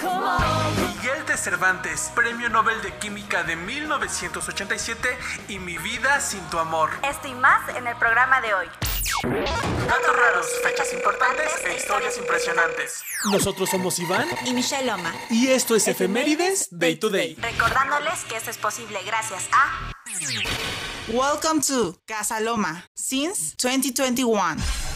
Miguel de Cervantes, Premio Nobel de Química de 1987 y Mi vida sin tu amor. Esto y más en el programa de hoy. Datos raros, fechas importantes e historias impresionantes. Nosotros somos Iván y Michelle Loma. y esto es Efemérides Day to Day. Recordándoles que esto es posible gracias a Welcome to Casa Loma since 2021.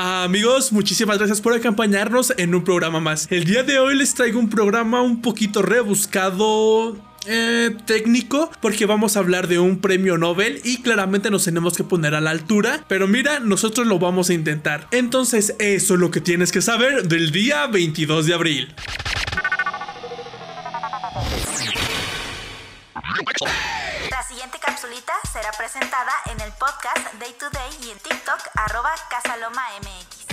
Amigos, muchísimas gracias por acompañarnos en un programa más. El día de hoy les traigo un programa un poquito rebuscado. eh, técnico porque vamos a hablar de un premio Nobel y claramente nos tenemos que poner a la altura pero mira nosotros lo vamos a intentar entonces eso es lo que tienes que saber del día 22 de abril presentada en el podcast Day to Day y en TikTok arroba Casaloma MX.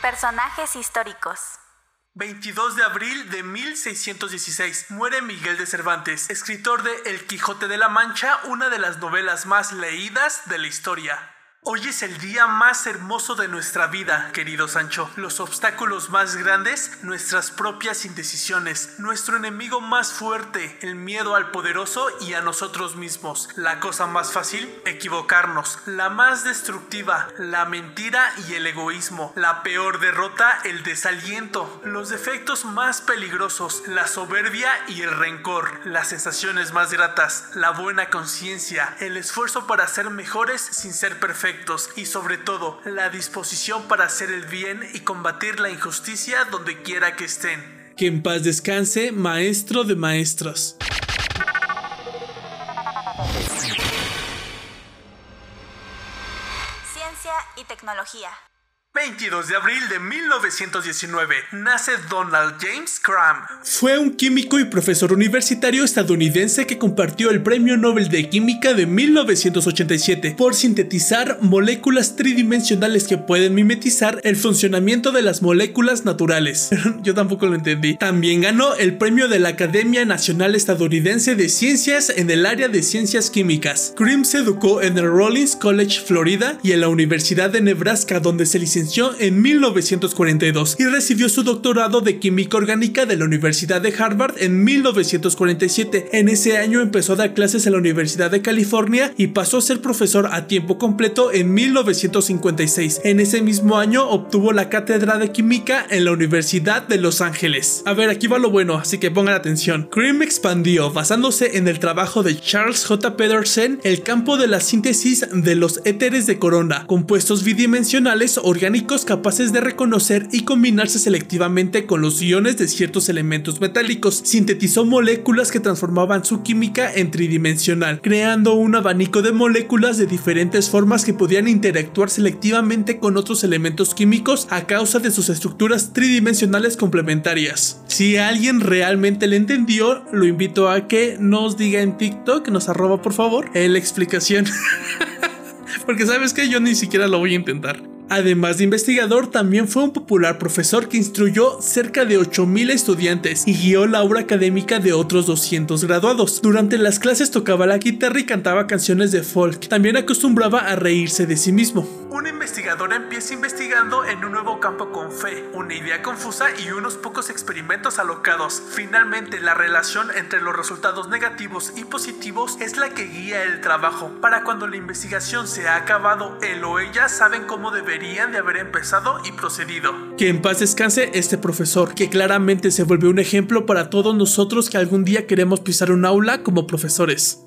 Personajes históricos. 22 de abril de 1616 muere Miguel de Cervantes, escritor de El Quijote de la Mancha, una de las novelas más leídas de la historia. Hoy es el día más hermoso de nuestra vida, querido Sancho. Los obstáculos más grandes, nuestras propias indecisiones, nuestro enemigo más fuerte, el miedo al poderoso y a nosotros mismos. La cosa más fácil, equivocarnos. La más destructiva, la mentira y el egoísmo. La peor derrota, el desaliento. Los defectos más peligrosos, la soberbia y el rencor. Las sensaciones más gratas, la buena conciencia, el esfuerzo para ser mejores sin ser perfectos y sobre todo la disposición para hacer el bien y combatir la injusticia donde quiera que estén. que en paz descanse maestro de maestros Ciencia y tecnología. 22 de abril de 1919 nace Donald James Cram. Fue un químico y profesor universitario estadounidense que compartió el Premio Nobel de Química de 1987 por sintetizar moléculas tridimensionales que pueden mimetizar el funcionamiento de las moléculas naturales. Yo tampoco lo entendí. También ganó el premio de la Academia Nacional Estadounidense de Ciencias en el área de ciencias químicas. Crim se educó en el Rollins College, Florida y en la Universidad de Nebraska, donde se licenció en 1942 y recibió su doctorado de química orgánica de la Universidad de Harvard en 1947. En ese año empezó a dar clases en la Universidad de California y pasó a ser profesor a tiempo completo en 1956. En ese mismo año obtuvo la cátedra de química en la Universidad de Los Ángeles. A ver, aquí va lo bueno, así que pongan atención. Cream expandió, basándose en el trabajo de Charles J. Pedersen, el campo de la síntesis de los éteres de corona, compuestos bidimensionales orgánicos capaces de reconocer y combinarse selectivamente con los iones de ciertos elementos metálicos. Sintetizó moléculas que transformaban su química en tridimensional, creando un abanico de moléculas de diferentes formas que podían interactuar selectivamente con otros elementos químicos a causa de sus estructuras tridimensionales complementarias. Si alguien realmente le entendió, lo invito a que nos diga en TikTok, nos arroba por favor, la explicación. Porque sabes que yo ni siquiera lo voy a intentar. Además de investigador, también fue un popular profesor que instruyó cerca de 8.000 estudiantes y guió la obra académica de otros 200 graduados. Durante las clases tocaba la guitarra y cantaba canciones de folk. También acostumbraba a reírse de sí mismo. Un investigador empieza investigando en un nuevo campo una idea confusa y unos pocos experimentos alocados. Finalmente, la relación entre los resultados negativos y positivos es la que guía el trabajo. Para cuando la investigación se ha acabado, él o ella saben cómo deberían de haber empezado y procedido. Que en paz descanse este profesor, que claramente se volvió un ejemplo para todos nosotros que algún día queremos pisar un aula como profesores.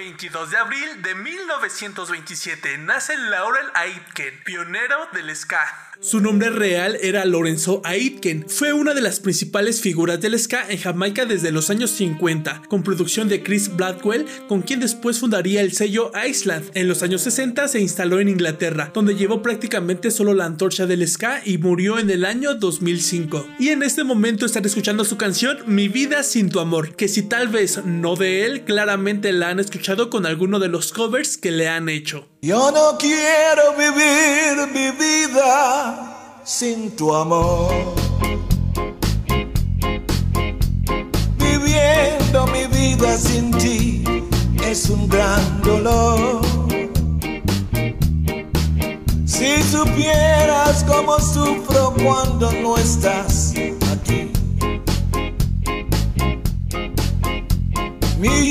22 de abril de 1927 nace Laurel Aitken, pionero del ska. Su nombre real era Lorenzo Aitken. Fue una de las principales figuras del ska en Jamaica desde los años 50, con producción de Chris Blackwell, con quien después fundaría el sello Iceland. En los años 60 se instaló en Inglaterra, donde llevó prácticamente solo la antorcha del ska y murió en el año 2005. Y en este momento están escuchando su canción Mi vida sin tu amor, que si tal vez no de él, claramente la han escuchado con alguno de los covers que le han hecho. Yo no quiero vivir mi vida sin tu amor. Viviendo mi vida sin ti es un gran dolor. Si supieras cómo sufro cuando no estás aquí. Mi